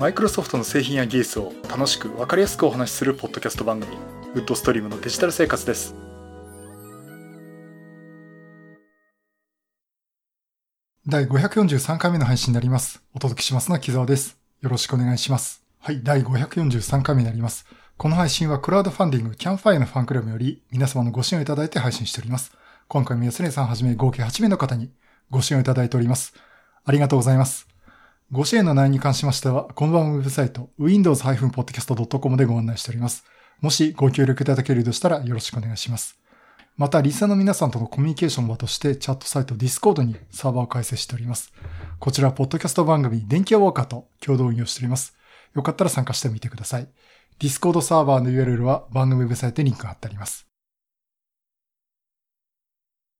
マイクロソフトの製品や技術を楽しく分かりやすくお話しするポッドキャスト番組ウッドストリームのデジタル生活です。第543回目の配信になります。お届けしますのは木澤です。よろしくお願いします。はい第543回目になります。この配信はクラウドファンディングキャンファイのファンクラブより皆様のご支援をいただいて配信しております。今回も安根さんはじめ合計8名の方にご支援をいただいております。ありがとうございますご支援の内容に関しましては、この番組ウェブサイト、windows-podcast.com でご案内しております。もしご協力いただけるとしたらよろしくお願いします。また、リスナーの皆さんとのコミュニケーション場としてチャットサイト Discord にサーバーを開設しております。こちら、ポッドキャスト番組、電気屋ウォーカーと共同運用しております。よかったら参加してみてください。Discord サーバーの URL は番組ウェブサイトにリンクが貼ってあります。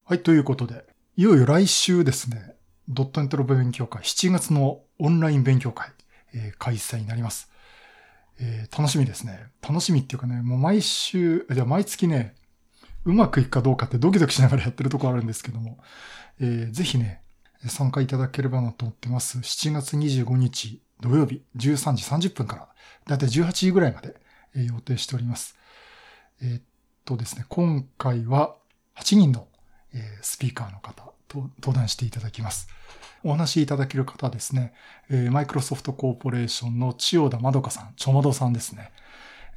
はい、ということで、いよいよ来週ですね、ドットネットの勉強会、7月のオンライン勉強会、えー、開催になります。えー、楽しみですね。楽しみっていうかね、もう毎週、じゃ毎月ね、うまくいくかどうかってドキドキしながらやってるとこあるんですけども、えー、ぜひね、参加いただければなと思ってます。7月25日土曜日13時30分から、だいたい18時ぐらいまで、えー、予定しております。えー、っとですね、今回は8人の、えー、スピーカーの方と登壇していただきます。お話しいただける方ですね、えー、マイクロソフトコーポレーションの千代田まどかさん、ちょまどさんですね。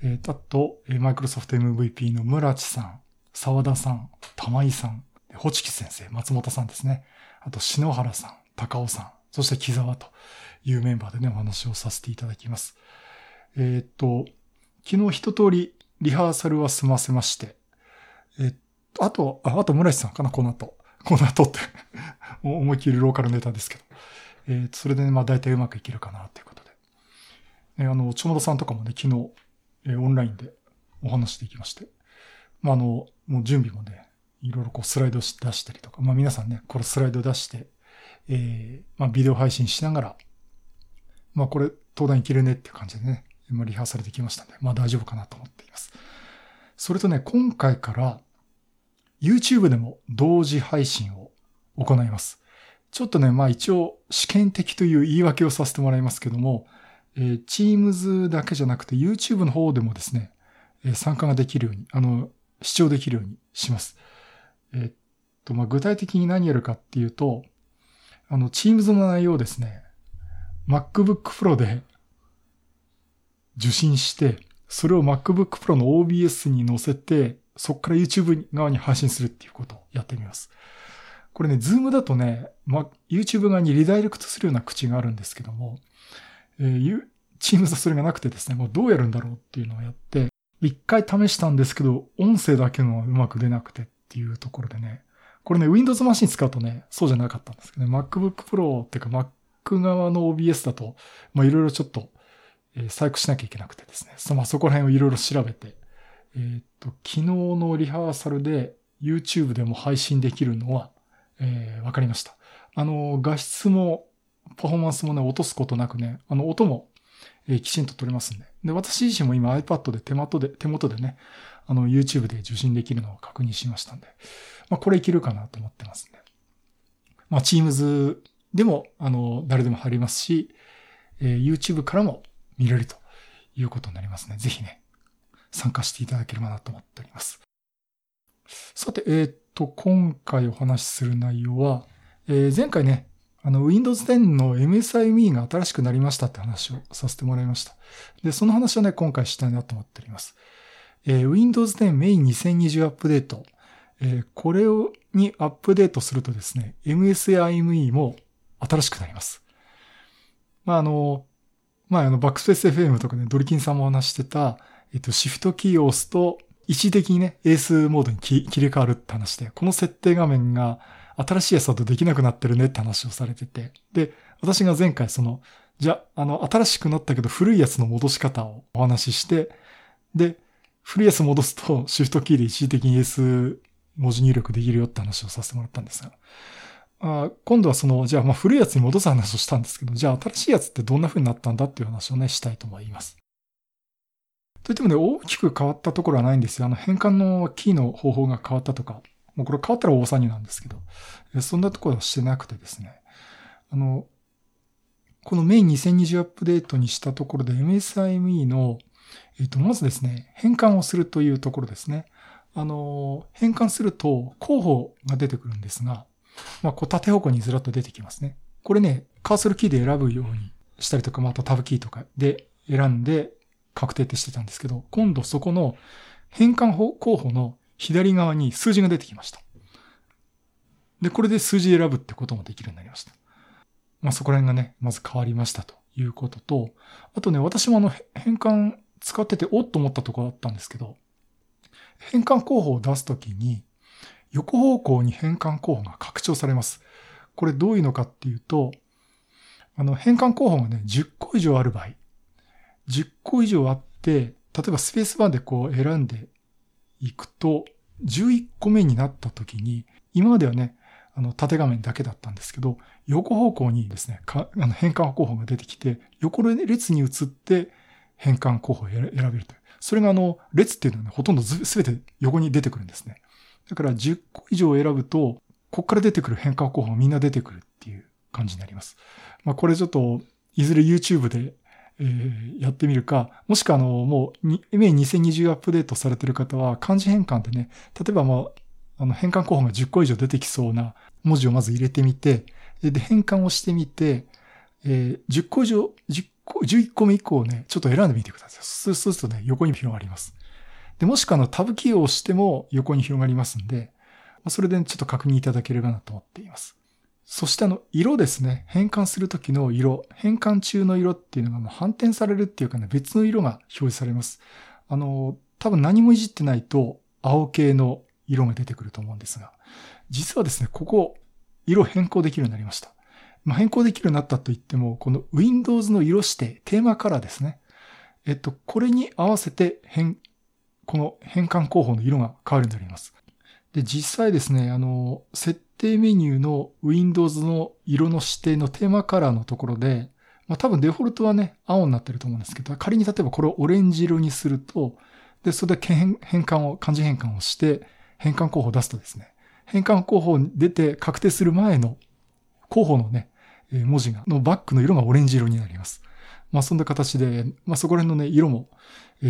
えー、あと、マイクロソフト MVP の村地さん、沢田さん、玉井さん、ホチキ先生、松本さんですね。あと、篠原さん、高尾さん、そして木沢というメンバーでね、お話をさせていただきます。えー、っと、昨日一通りリハーサルは済ませまして、えっと、あと、あと村地さんかな、この後。この後って 思いっきりローカルネタですけど。えー、それでね、まあ大体うまくいけるかなということで。えー、あの、ちょもどさんとかもね、昨日、えー、オンラインでお話しできまして。まああの、もう準備もね、いろいろこうスライド出したりとか、まあ皆さんね、これスライド出して、えー、まあビデオ配信しながら、まあこれ登壇いけるねっていう感じでね、まあリハーサルできましたんで、まあ大丈夫かなと思っています。それとね、今回から YouTube でも同時配信を行います。ちょっとね、まあ一応試験的という言い訳をさせてもらいますけども、えー、Teams だけじゃなくて YouTube の方でもですね、えー、参加ができるように、あの、視聴できるようにします。えー、っと、まあ具体的に何やるかっていうと、あの、Teams の内容をですね、MacBook Pro で受信して、それを MacBook Pro の OBS に載せて、そこから YouTube 側に配信するっていうことをやってみます。これね、ズームだとね、ま、YouTube 側にリダイレクトするような口があるんですけども、えー、Teams はそれがなくてですね、もうどうやるんだろうっていうのをやって、一回試したんですけど、音声だけのはうまく出なくてっていうところでね、これね、Windows マシン使うとね、そうじゃなかったんですけどね、MacBook Pro っていうか Mac 側の OBS だと、まあいろいろちょっと、えー、細工しなきゃいけなくてですね、そ,、まあ、そこら辺をいろいろ調べて、えー、っと、昨日のリハーサルで YouTube でも配信できるのは、えー、わかりました。あの、画質も、パフォーマンスもね、落とすことなくね、あの、音も、えー、きちんと取れますんで。で、私自身も今 iPad で手元で、手元でね、あの、YouTube で受信できるのを確認しましたんで、まあ、これいけるかなと思ってますんで。まあ、Teams でも、あの、誰でも入りますし、えー、YouTube からも見れるということになりますね。ぜひね、参加していただければなと思っております。さて、えー、っと、今回お話しする内容は、えー、前回ね、あの、Windows 10の MSIME が新しくなりましたって話をさせてもらいました。で、その話をね、今回したいなと思っております。えー、Windows 10 Main 2020アップデート。えー、これをにアップデートするとですね、MSIME も新しくなります。まあ、あの、まあ、あの、バックスペース FM とかね、ドリキンさんも話してた、えっと、シフトキーを押すと、一時的にね、エースモードに切り替わるって話で、この設定画面が新しいやつだとできなくなってるねって話をされてて、で、私が前回その、じゃ、ああの、新しくなったけど古いやつの戻し方をお話しして、で、古いやつ戻すとシフトキーで一時的にエース文字入力できるよって話をさせてもらったんですが、あ今度はその、じゃあまあ古いやつに戻す話をしたんですけど、じゃあ新しいやつってどんな風になったんだっていう話をね、したいと思います。といってもね、大きく変わったところはないんですよ。あの、変換のキーの方法が変わったとか、もうこれ変わったら大騒ぎなんですけど、そんなところはしてなくてですね。あの、このメイン2020アップデートにしたところで MSIME の、えっ、と、まずですね、変換をするというところですね。あの、変換すると候補が出てくるんですが、まあ、こう縦方向にずらっと出てきますね。これね、カーソルキーで選ぶようにしたりとか、またタブキーとかで選んで確定ってしてたんですけど、今度そこの変換候補の左側に数字が出てきました。で、これで数字選ぶってこともできるようになりました。まあ、そこら辺がね、まず変わりましたということと、あとね、私もあの変換使ってておっと思ったところだったんですけど、変換候補を出すときに、横方向に変換候補が拡張されます。これどういうのかっていうと、あの、変換候補がね、10個以上ある場合、10個以上あって、例えばスペースバーでこう選んでいくと、11個目になった時に、今まではね、あの、縦画面だけだったんですけど、横方向にですね、かあの変換候補が出てきて、横列に移って変換候補を選べるという。それがあの、列っていうのはね、ほとんどすべて横に出てくるんですね。だから10個以上選ぶと、こっから出てくる変換候補がみんな出てくるっていう感じになります。まあこれちょっと、いずれ YouTube で、えー、やってみるか、もしくはあの、もう、メイン2020アップデートされてる方は、漢字変換でね、例えばもう、あの、変換候補が10個以上出てきそうな文字をまず入れてみて、で、変換をしてみて、えー、10個以上、10個11個目以降ね、ちょっと選んでみてください。そうするとね、横に広がります。で、もしくはあのタブキーを押しても横に広がりますんで、それでちょっと確認いただければなと思っています。そしてあの、色ですね。変換するときの色。変換中の色っていうのがもう反転されるっていうかね、別の色が表示されます。あの、多分何もいじってないと青系の色が出てくると思うんですが、実はですね、ここ、色変更できるようになりました。まあ、変更できるようになったと言っても、この Windows の色指定、テーマカラーですね。えっと、これに合わせて変、この変換候補の色が変わるようになります。で、実際ですね、あの、設定メニューの Windows の色の指定のテーマカラーのところで、まあ多分デフォルトはね、青になってると思うんですけど、仮に例えばこれをオレンジ色にすると、で、それで変換を、漢字変換をして、変換候補を出すとですね、変換候補に出て確定する前の候補のね、文字が、のバックの色がオレンジ色になります。まあそんな形で、まあそこら辺のね、色も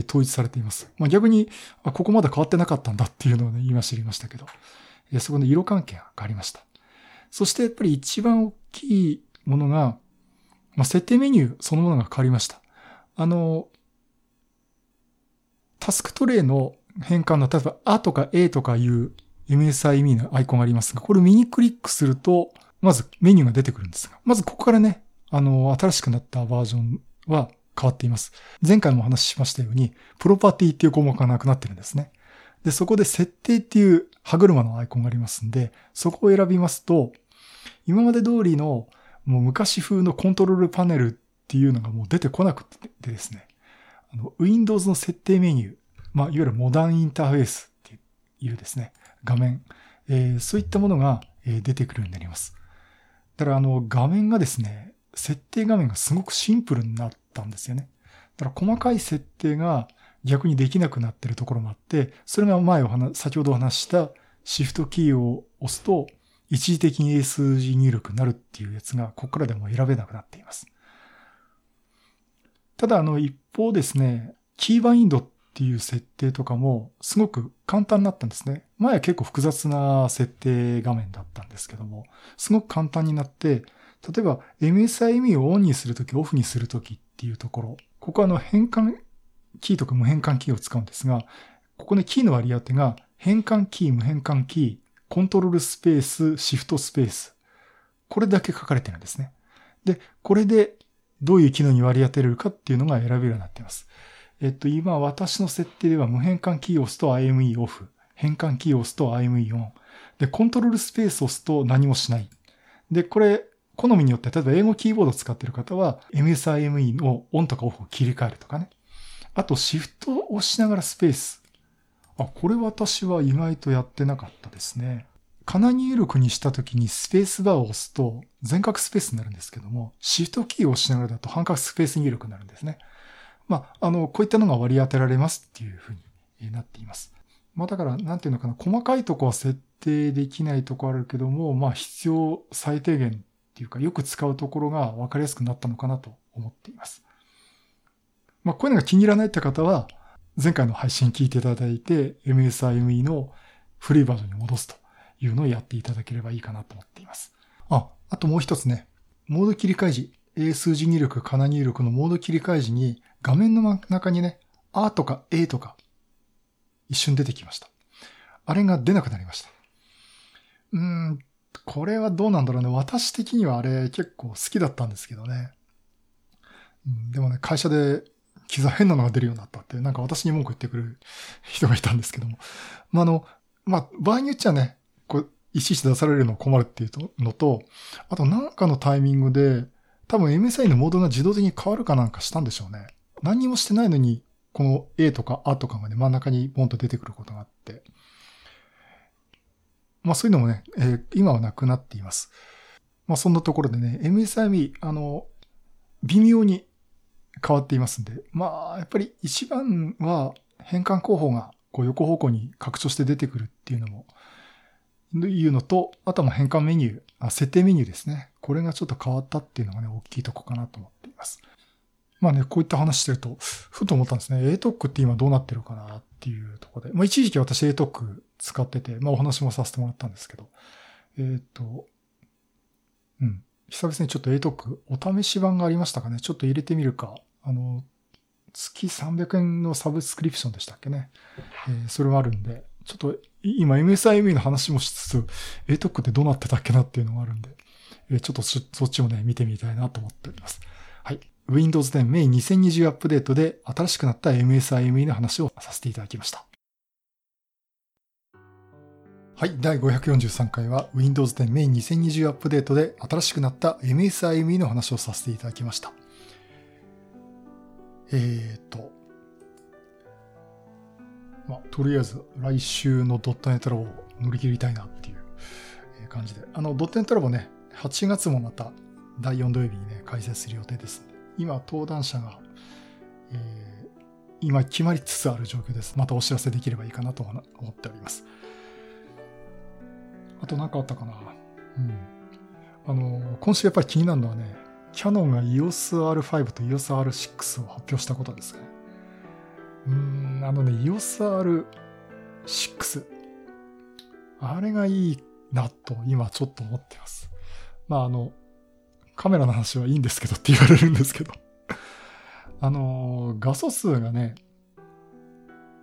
統一されています。まあ逆に、ここまだ変わってなかったんだっていうのをね、今知りましたけど、そこの色関係が変わりました。そしてやっぱり一番大きいものが、まあ設定メニューそのものが変わりました。あの、タスクトレイの変換の、例えば、あとか A とかいう MSIME のアイコンがありますが、これを右クリックすると、まずメニューが出てくるんですが、まずここからね、あの、新しくなったバージョンは変わっています。前回もお話ししましたように、プロパティっていう項目がなくなってるんですね。で、そこで設定っていう歯車のアイコンがありますんで、そこを選びますと、今まで通りのもう昔風のコントロールパネルっていうのがもう出てこなくてですね、あの、Windows の設定メニュー、まあ、いわゆるモダンインターフェースっていうですね、画面、えー、そういったものが出てくるようになります。だからあの画面がですね、設定画面がすごくシンプルになったんですよね。だから細かい設定が逆にできなくなってるところもあって、それが前お話、先ほどお話したシフトキーを押すと一時的に英数字入力になるっていうやつがここからでも選べなくなっています。ただあの一方ですね、キーバインドっていう設定とかもすごく簡単になったんですね。前は結構複雑な設定画面だったんですけども、すごく簡単になって、例えば MSIM をオンにするとき、オフにするときっていうところ、ここはあの変換キーとか無変換キーを使うんですが、ここね、キーの割り当てが変換キー、無変換キー、コントロールスペース、シフトスペース。これだけ書かれてるんですね。で、これでどういう機能に割り当てれるかっていうのが選べるようになっています。えっと、今私の設定では無変換キーを押すと IME オフ。変換キーを押すと IME オン。で、コントロールスペースを押すと何もしない。で、これ、好みによって、例えば英語キーボードを使っている方は、MSIME のオンとかオフを切り替えるとかね。あと、シフトを押しながらスペース。あ、これ私は意外とやってなかったですね。かな入力にしたときにスペースバーを押すと全角スペースになるんですけども、シフトキーを押しながらだと半角スペース入力になるんですね。まあ、あの、こういったのが割り当てられますっていうふうになっています。まあだから、なんていうのかな、細かいとこは設定できないとこあるけども、まあ必要最低限っていうか、よく使うところが分かりやすくなったのかなと思っています。まあ、こういうのが気に入らないって方は、前回の配信聞いていただいて、MSIME の古いバージョンに戻すというのをやっていただければいいかなと思っています。あ、あともう一つね、モード切り替え時、英数字入力、かな入力のモード切り替え時に画面の中にね、あとか A とか一瞬出てきました。あれが出なくなりました。うーん、これはどうなんだろうね。私的にはあれ結構好きだったんですけどね。でもね、会社で傷変なのが出るようになったって、なんか私に文句言ってくる人がいたんですけども。まあ、あの、まあ、場合によっちゃね、こう、いちいち出されるの困るっていうのと、あとなんかのタイミングで、多分 MSI のモードが自動的に変わるかなんかしたんでしょうね。何にもしてないのに、この A とか A とかがね、真ん中にボンと出てくることがあって。まあそういうのもね、えー、今はなくなっています。まあそんなところでね、MSIM、あの、微妙に変わっていますんで、まあやっぱり一番は変換候補がこう横方向に拡張して出てくるっていうのも、いうのと、あとは変換メニューあ、設定メニューですね。これがちょっと変わったっていうのがね、大きいとこかなと思っています。まあね、こういった話してると、ふと思ったんですね。ATOC って今どうなってるかなっていうところで。まあ一時期私 ATOC 使ってて、まあお話もさせてもらったんですけど、えっ、ー、と、うん。久々にちょっと ATOC お試し版がありましたかね。ちょっと入れてみるか。あの、月300円のサブスクリプションでしたっけね。えー、それはあるんで、ちょっと今 MSIME の話もしつつ、ATOC ってどうなってたっけなっていうのがあるんで、えー、ちょっとそっちもね、見てみたいなと思っております。はい。Windows 10 May 2020アップデートで新しくなった MSIME の話をさせていただきました。はい。第543回は Windows 10 May 2020アップデートで新しくなった MSIME の話をさせていただきました。えっ、ー、と、まあ、とりあえず来週のドットネットラボを乗り切りたいなっていう感じで。あの、ドットネットラボね、8月もまた第4土曜日にね、開催する予定です、今、登壇者が、えー、今決まりつつある状況です。またお知らせできればいいかなと思っております。あと何かあったかな？うん。あの、今週やっぱり気になるのはね、キャノンが EOS R5 と EOS R6 を発表したことですね。うーん、あのね、EOS R6。あれがいいなと今ちょっと思ってます。まああの、カメラの話はいいんですけどって言われるんですけど あの、画素数がね、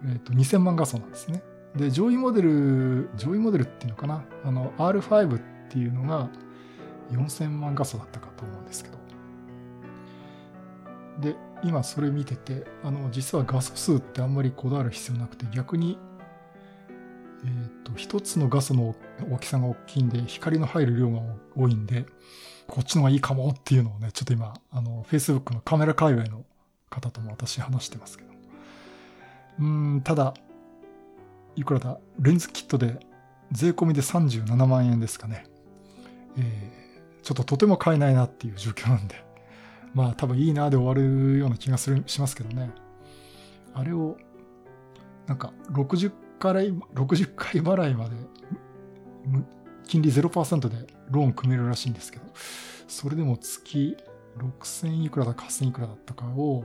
えっ、ー、と、2000万画素なんですね。で、上位モデル、上位モデルっていうのかなあの、R5 っていうのが4000万画素だったかと思うんですけど。で、今それ見てて、あの、実は画素数ってあんまりこだわる必要なくて、逆に、えっ、ー、と、一つの画素の大きさが大きいんで、光の入る量が多いんで、こっちの方がいいかもっていうのをね、ちょっと今、あの、Facebook のカメラ界隈の方とも私話してますけど。うん、ただ、いくらだ？レンズキットで税込みで37万円ですかね。えー、ちょっととても買えないなっていう状況なんで。まあ多分いいなで終わるような気がする、しますけどね。あれを、なんか60回、60回払いまで、金利0%でローン組めるらしいんですけど、それでも月6000いくらだか8000いくらだったかを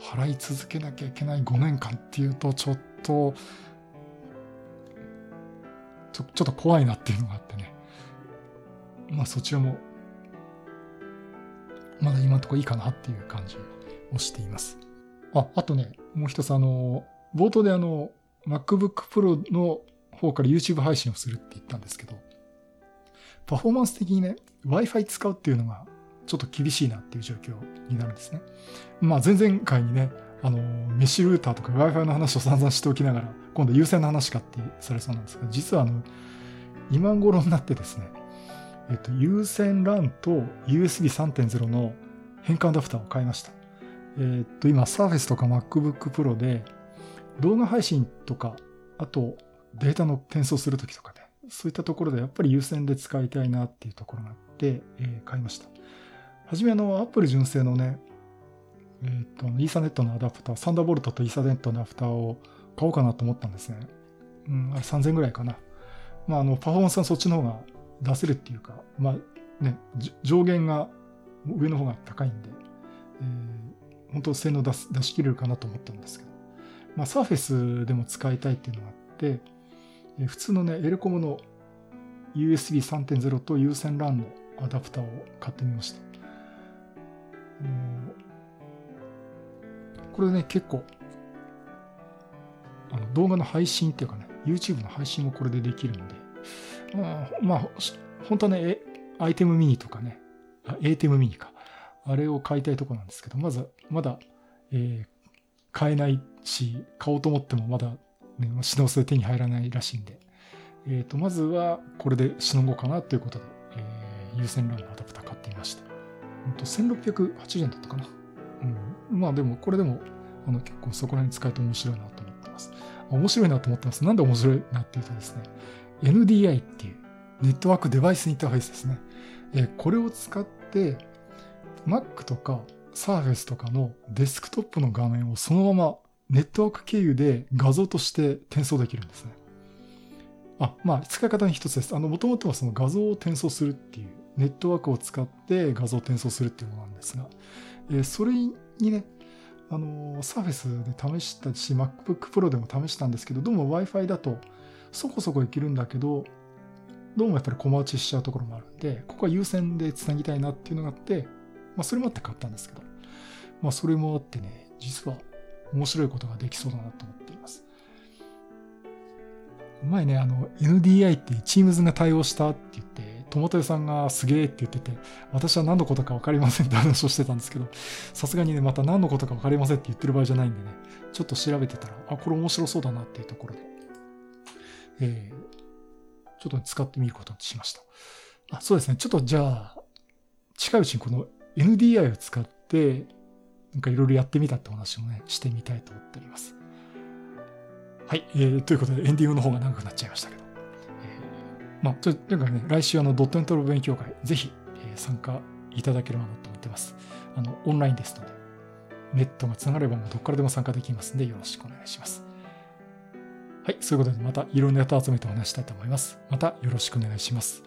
払い続けなきゃいけない5年間っていうと、ちょっと、ちょちょっと怖いなっていうのがあってね。まあそちらもまだ今のところいいかなっていう感じをしています。あ、あとね、もう一つあの、冒頭であの、MacBook Pro の方から YouTube 配信をするって言ったんですけど、パフォーマンス的にね、Wi-Fi 使うっていうのがちょっと厳しいなっていう状況になるんですね。まあ前々回にね、あの、メッシュルーターとか Wi-Fi の話を散々しておきながら、今度優先の話かってされそうなんですが、実はあの、今頃になってですね、えっと、有線 LAN と USB3.0 の変換アダプターを買いました。えっと、今、Surface とか MacBook Pro で動画配信とか、あとデータの転送するときとかね、そういったところでやっぱり有線で使いたいなっていうところがあって、えー、買いました。はじめあの、Apple 純正のね、えっ、と、イーサネットのアダプター、サンダーボルトとイーサネットのアダプターを買おうかなと思ったんですね。うん、あれ3000ぐらいかな。まあ、あの、パフォーマンスはそっちの方が出せるっていうか、まあ、ね、上限が上の方が高いんで、えー、本当性能出す出し切れるかなと思ったんですけど、まあ、サーフェスでも使いたいっていうのがあって、えー、普通のね、エレコムの USB3.0 と有線 LAN のアダプターを買ってみました。これね、結構、あの動画の配信っていうかね、YouTube の配信もこれでできるんで、あ、まあ、本当はね、アイテムミニとかね、エーテムミニか。あれを買いたいとこなんですけど、まず、まだ、えー、買えないし、買おうと思ってもまだ、ね、品薄で手に入らないらしいんで、えっ、ー、と、まずはこれでしのごうかなということで、えー、有線 LAN のアダプター買ってみました。ほんと1680円だったかな。うん。まあでも、これでも、あの、結構そこら辺使えて面白いなと思ってます。面白いなと思ってます。なんで面白いなっていうとですね、NDI っていうネットワークデバイスインターフェースですね。え、これを使って、Mac とか Surface とかのデスクトップの画面をそのままネットワーク経由で画像として転送できるんですね。あ、まあ、使い方に一つです。あの、もともとはその画像を転送するっていう、ネットワークを使って画像を転送するっていうものなんですが、え、それにね、あの、Surface で試したし、MacBook Pro でも試したんですけど、どうも Wi-Fi だとそこそこいけるんだけど、どうもやっぱり小回ちしちゃうところもあるんで、ここは優先で繋ぎたいなっていうのがあって、まあそれもあって買ったんですけど、まあそれもあってね、実は面白いことができそうだなと思っています。前ね、あの NDI って Teams が対応したって言って、友豊さんがすげえって言ってて、私は何のことか分かりませんって話をしてたんですけど、さすがにね、また何のことか分かりませんって言ってる場合じゃないんでね、ちょっと調べてたら、あ、これ面白そうだなっていうところで、えー、ちょっと使ってみることにしました。あそうですね。ちょっとじゃあ、近いうちにこの NDI を使って、なんかいろいろやってみたって話もね、してみたいと思っております。はい。えー、ということで、エンディングの方が長くなっちゃいましたけど。えー、まあ、ちょなんかね、来週あの、ドットエントロ勉強会、ぜひ、えー、参加いただければなと思ってます。あの、オンラインですので、ネットがつながればもうどっからでも参加できますんで、よろしくお願いします。はい、そういうことでまたいろんなネタ集めてお話したいと思います。またよろしくお願いします。